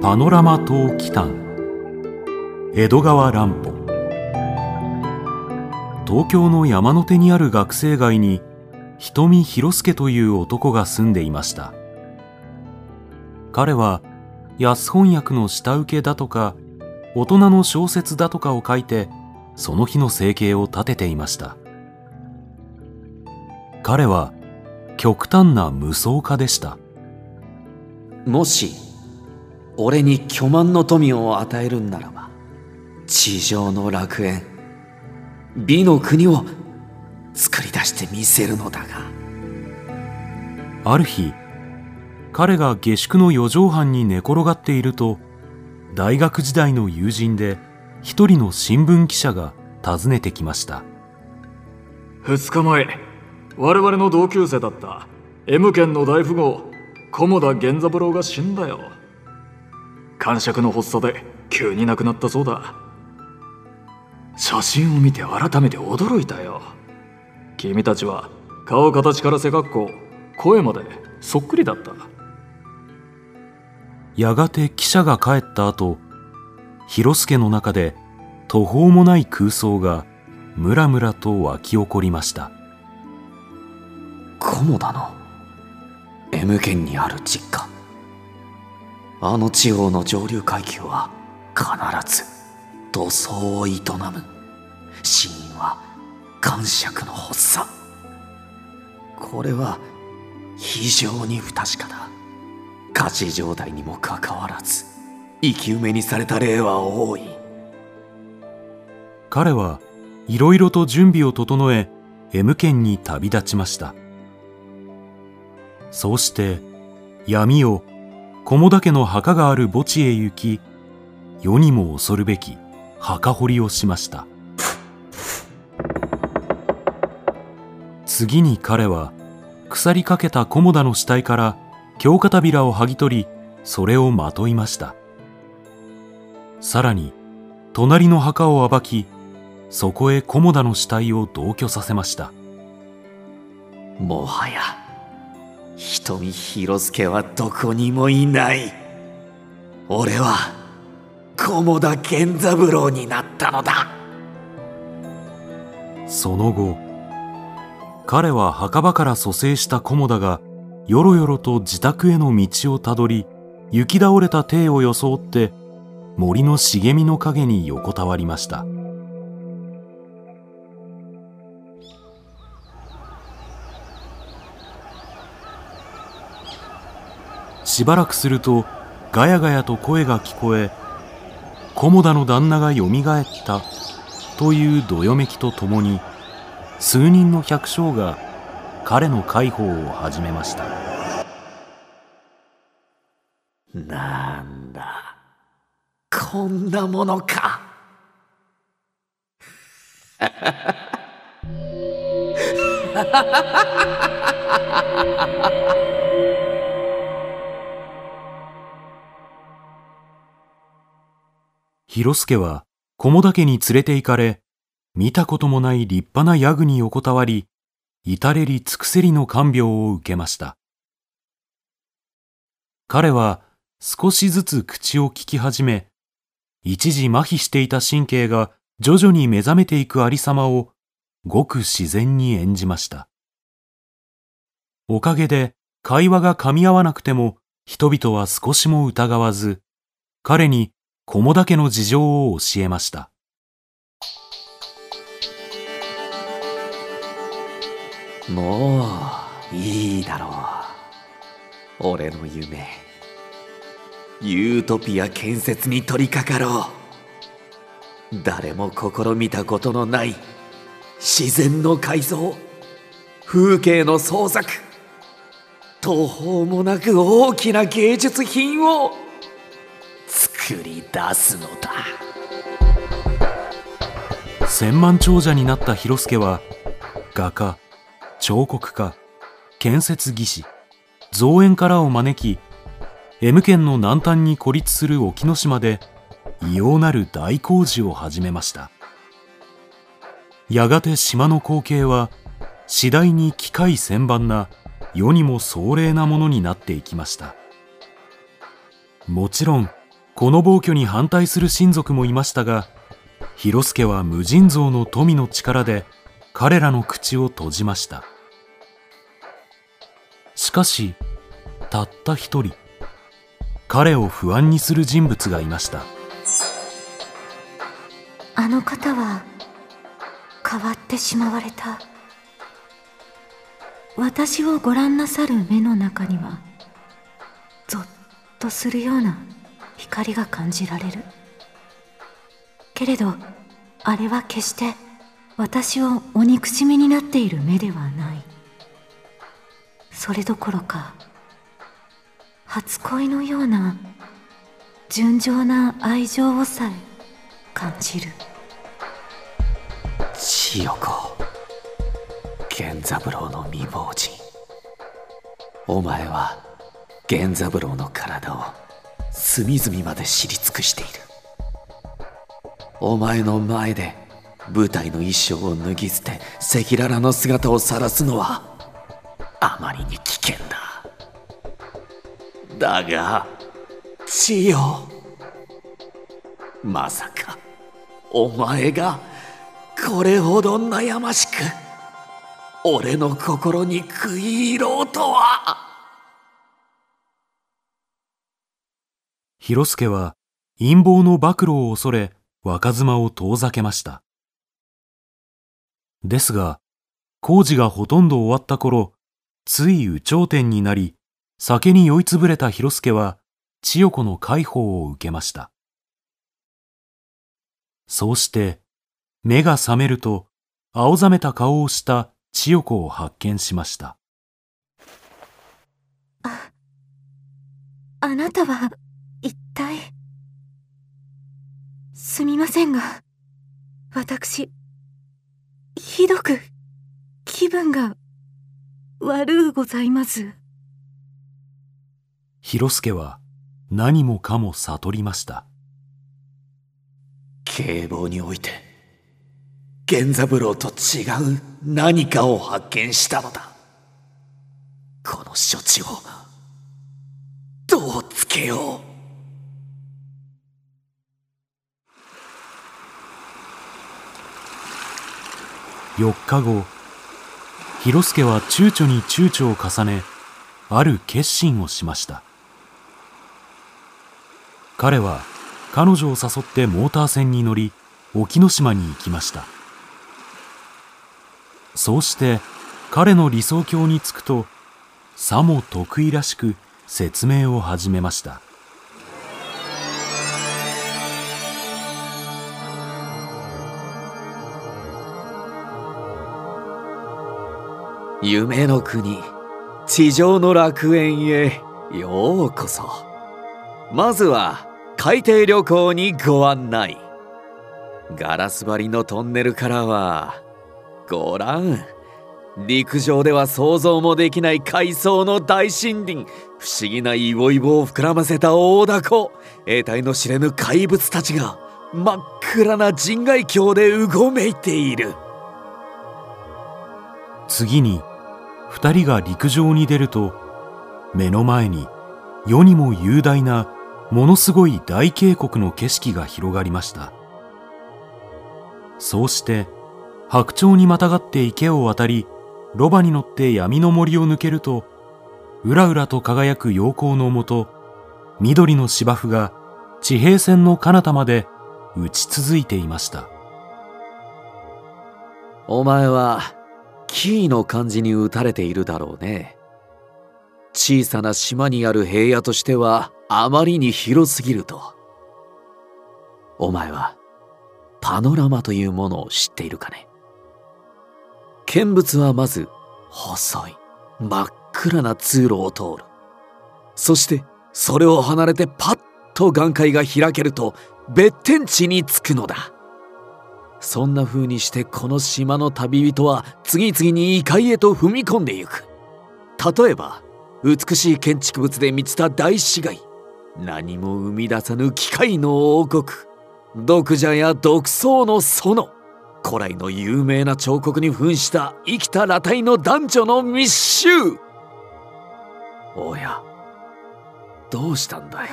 パノラマ島北江戸川乱歩。東京の山手にある学生街に瞳博介という男が住んでいました。彼は安翻訳の下請けだとか大人の小説だとかを書いてその日の生計を立てていました。彼は極端な無双家でした。もし俺に巨万の富を与えるんならば地上の楽園美の国を作り出してみせるのだが。ある日彼が下宿の四畳半に寝転がっていると大学時代の友人で一人の新聞記者が訪ねてきました。2日前我々の同級生だった M 県の大富豪菰田源三郎が死んだよ。感触の発作で急に亡くなったそうだ。写真を見て改めて驚いたよ。君たちは顔形から背格好声までそっくりだった。やがて記者が帰った後広助の中で途方もない空想がムラムラと湧き起こりました。菰田の M 県にある実家。あの地方の上流階級は必ず土葬を営む。死因は感触の発作。これは非常に不確かだ。火事状態にもかかわらず生き埋めにされた例は多い。彼はいろいろと準備を整え M 県に旅立ちました。そうして闇を菰田家の墓がある墓地へ行き世にも恐るべき墓掘りをしました。次に彼は腐りかけた菰田の死体から京片びらを剥ぎ取りそれをまといました。さらに隣の墓を暴きそこへ菰田の死体を同居させました。もはや。瞳広助はどこにもいない。俺は菰田源三郎になったのだ。その後彼は墓場から蘇生した菰田がよろよろと自宅への道をたどり行き倒れた体を装って森の茂みの陰に横たわりました。しばらくするとガヤガヤと声が聞こえ菰田の旦那がよみがえったというどよめきとともに数人の百姓が彼の介抱を始めました。なんだこんなものか。広助は菰田家に連れて行かれ見たこともない立派なヤグに横たわり至れり尽くせりの看病を受けました。彼は少しずつ口を聞き始め一時麻痺していた神経が徐々に目覚めていくありさまをごく自然に演じました。おかげで会話が噛み合わなくても人々は少しも疑わず彼に菰田家の事情を教えました。もういいだろう。俺の夢。ユートピア建設に取り掛かろう。誰も試みたことのない自然の改造。風景の創作。途方もなく大きな芸術品を。出すのだ。千万長者になった広助は画家彫刻家建設技師造園家らを招き M 県の南端に孤立する沖ノ島で異様なる大工事を始めました。やがて島の光景は次第に機械千万な世にも壮麗なものになっていきました。もちろんこの暴挙に反対する親族もいましたが広助は無尽蔵の富の力で彼らの口を閉じました。しかしたった一人彼を不安にする人物がいました。あの方は変わってしまわれた。私をご覧なさる目の中にはゾッとするような光が感じられる。けれどあれは決して私をお憎しみになっている目ではない。それどころか初恋のような純情な愛情をさえ感じる。千代子源三郎の未亡人。お前は源三郎の体を隅々まで知り尽くしている。お前の前で舞台の衣装を脱ぎ捨て赤裸々の姿を晒すのはあまりに危険だ。だが千代。まさかお前がこれほど悩ましく俺の心に食い入ろうとは。広助は陰謀の暴露を恐れ若妻を遠ざけました。ですが工事がほとんど終わった頃つい有頂天になり酒に酔いつぶれた広助は千代子の介抱を受けました。そうして目が覚めると青ざめた顔をした千代子を発見しました。ああなたは一体すみませんが私ひどく気分が悪うございます。広助は何もかも悟りました。警棒において源三郎と違う何かを発見したのだ。この処置をどうつけよう4日後広助は躊躇に躊躇を重ねある決心をしました。彼は彼女を誘ってモーター船に乗り沖ノ島に行きました。そうして彼の理想郷に着くとさも得意らしく説明を始めました。夢の国地上の楽園へようこそ。まずは海底旅行にご案内。ガラス張りのトンネルからはご覧。陸上では想像もできない海藻の大森林。不思議なイボイボを膨らませた大凧。得体の知れぬ怪物たちが真っ暗な人外境でうごめいている。次に二人が陸上に出ると目の前に世にも雄大なものすごい大渓谷の景色が広がりました。そうして白鳥にまたがって池を渡りロバに乗って闇の森を抜けるとうらうらと輝く陽光のもと緑の芝生が地平線の彼方まで打ち続いていました。お前はキーの漢字に打たれているだろうね。小さな島にある平野としてはあまりに広すぎると。お前はパノラマというものを知っているかね？見物はまず細い真っ暗な通路を通る。そしてそれを離れてパッと眼界が開けると別天地に着くのだ。そんな風にしてこの島の旅人は次々に異界へと踏み込んでゆく。例えば美しい建築物で満ちた大市街。何も生み出さぬ機械の王国。毒蛇や毒草の園。古来の有名な彫刻に扮した生きた裸体の男女の密集。おやどうしたんだい？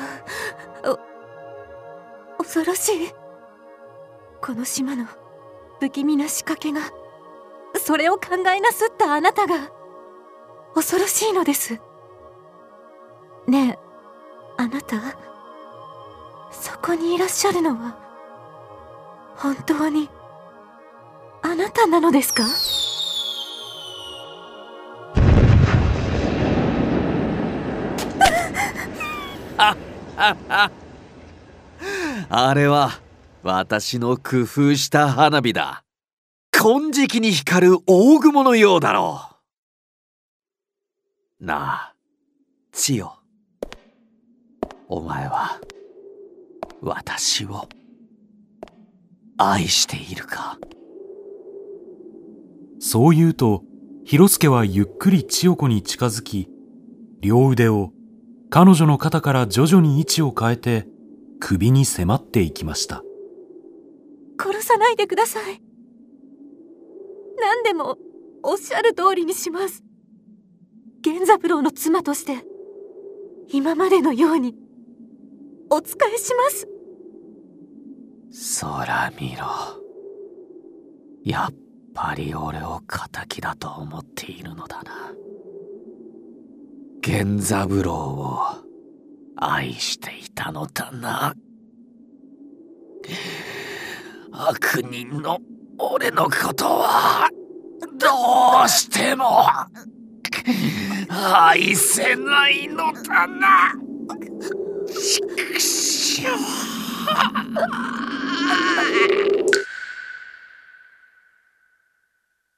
恐ろしい。この島の不気味な仕掛けがそれを考えなすったあなたが恐ろしいのです。ねえあなたそこにいらっしゃるのは本当にあなたなのですか？あれは私の工夫した花火だ。金色に光る大雲のようだろう。なあ千代。お前は私を愛しているか？そう言うと、広助はゆっくり千代子に近づき、両腕を彼女の肩から徐々に位置を変えて首に迫っていきました。殺さないでください。何でもおっしゃる通りにします。源三郎の妻として今までのようにお仕えします。空見ろ。やっぱり俺を敵だと思っているのだな。源三郎を愛していたのだな。悪人の俺のことはどうしても。愛せないのだな。畜生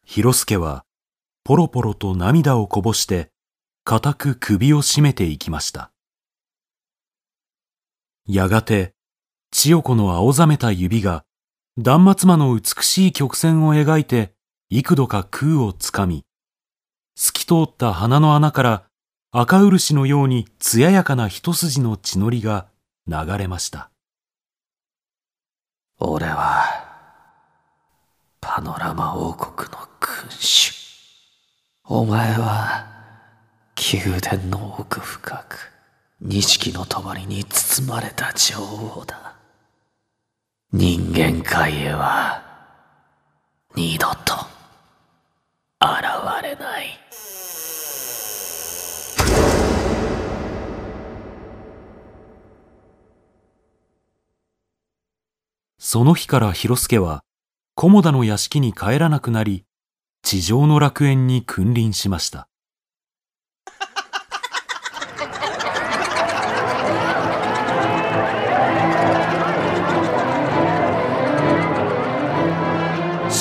広助はポロポロと涙をこぼして固く首を絞めていきました。やがて千代子の青ざめた指が断末魔の美しい曲線を描いて幾度か空をつかみ、透き通った鼻の穴から赤漆のように艶やかな一筋の血のりが流れました。俺はパノラマ王国の君主お前は宮殿の奥深く錦の帳に包まれた女王だ人間界へは二度と現れないその日から広助は、菰田の屋敷に帰らなくなり、地上の楽園に君臨しました。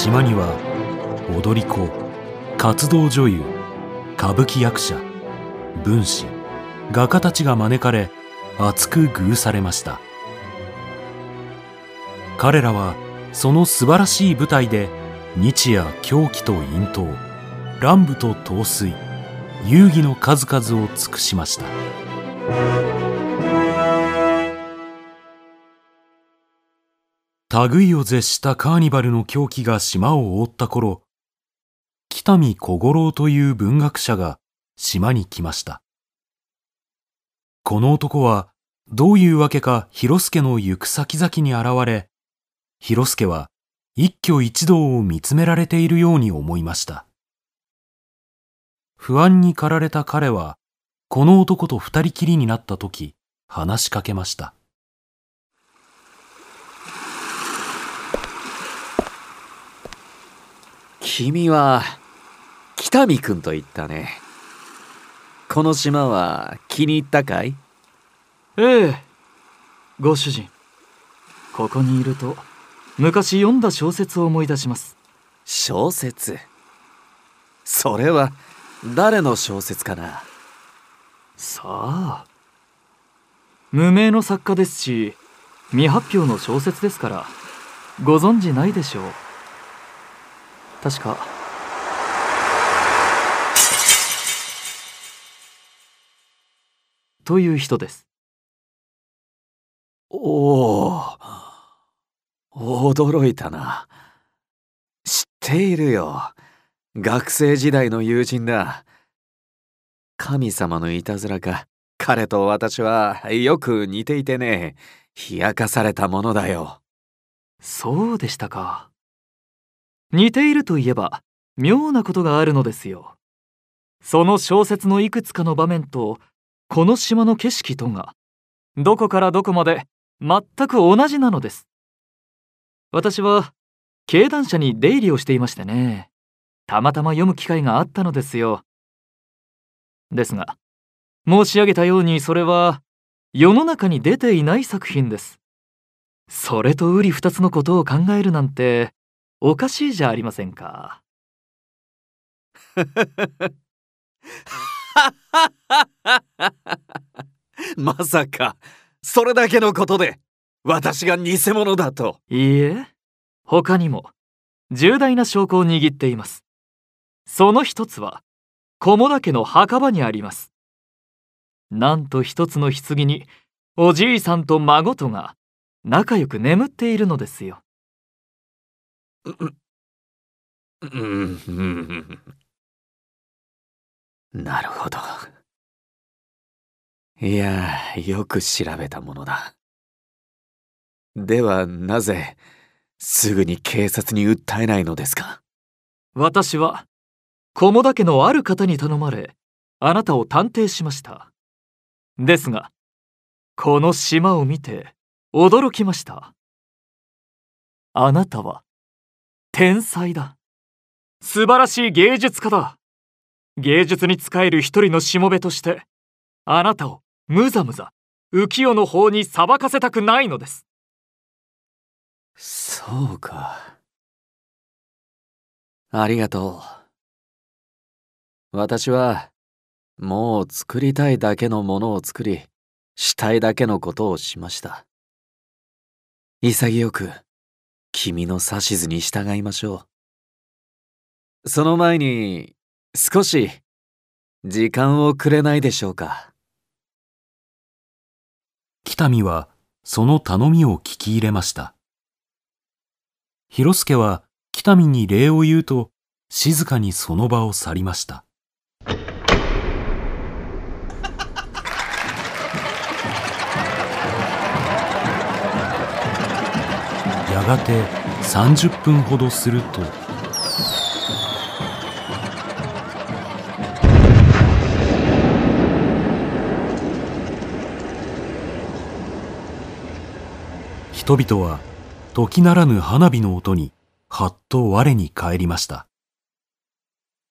島には、踊り子、活動女優、歌舞伎役者、文士、画家たちが招かれ、厚く遇されました。彼らはその素晴らしい舞台で日夜狂気と隠遁乱舞と陶酔遊戯の数々を尽くしました類を絶したカーニバルの狂気が島を覆った頃北見小五郎という文学者が島に来ましたこの男はどういうわけか広助の行く先々に現れ広助は一挙一動を見つめられているように思いました。不安に駆られた彼は、この男と二人きりになった時、話しかけました。君は北見君と言ったね。この島は気に入ったかい？ええ。ご主人。ここにいると昔読んだ小説を思い出します。小説？それは誰の小説かな？さあ。無名の作家ですし未発表の小説ですからご存知ないでしょう確か。という人です。おお驚いたな。知っているよ。学生時代の友人だ。神様のいたずらか彼と私はよく似ていてね。冷やかされたものだよ。そうでしたか似ているといえば妙なことがあるのですよ。その小説のいくつかの場面とこの島の景色とがどこからどこまで全く同じなのです。私は経団社に出入りをしていましてね。たまたま読む機会があったのですよ。ですが申し上げたようにそれは世の中に出ていない作品です。それと瓜二つのことを考えるなんておかしいじゃありませんか。まさかそれだけのことで私が偽物だと。いいえ他にも重大な証拠を握っています。その一つは菰田家の墓場にあります。なんと一つの棺におじいさんと孫とが仲良く眠っているのですよなるほど。いやよく調べたものだ。ではなぜすぐに警察に訴えないのですか？私は菰田家のある方に頼まれあなたを探偵しました。ですがこの島を見て驚きました。あなたは天才だ。素晴らしい芸術家だ。芸術に仕える一人のしもべとしてあなたをむざむざ浮世の方に裁かせたくないのです。そうか。ありがとう。私はもう作りたいだけのものを作りしたいだけのことをしました。潔く君の指図に従いましょう。その前に少し時間をくれないでしょうか。北見はその頼みを聞き入れました。広助は北見に礼を言うと静かにその場を去りました。やがて30分ほどすると人々は時ならぬ花火の音にはっと我に返りました。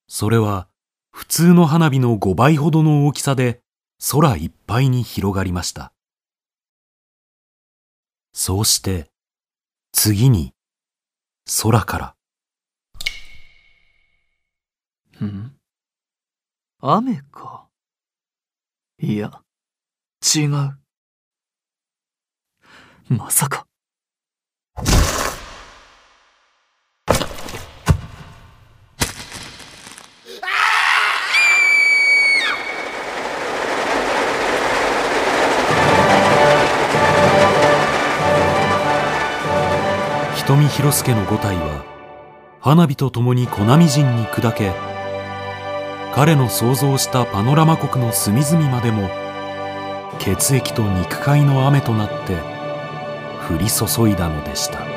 それは普通の花火の5倍ほどの大きさで空いっぱいに広がりました。そうして次に空から。ん？雨か？いや違う。まさか。見広助の五体は花火とともに粉みじんに砕け彼の想像したパノラマ国の隅々までも血液と肉塊の雨となって降り注いだのでした。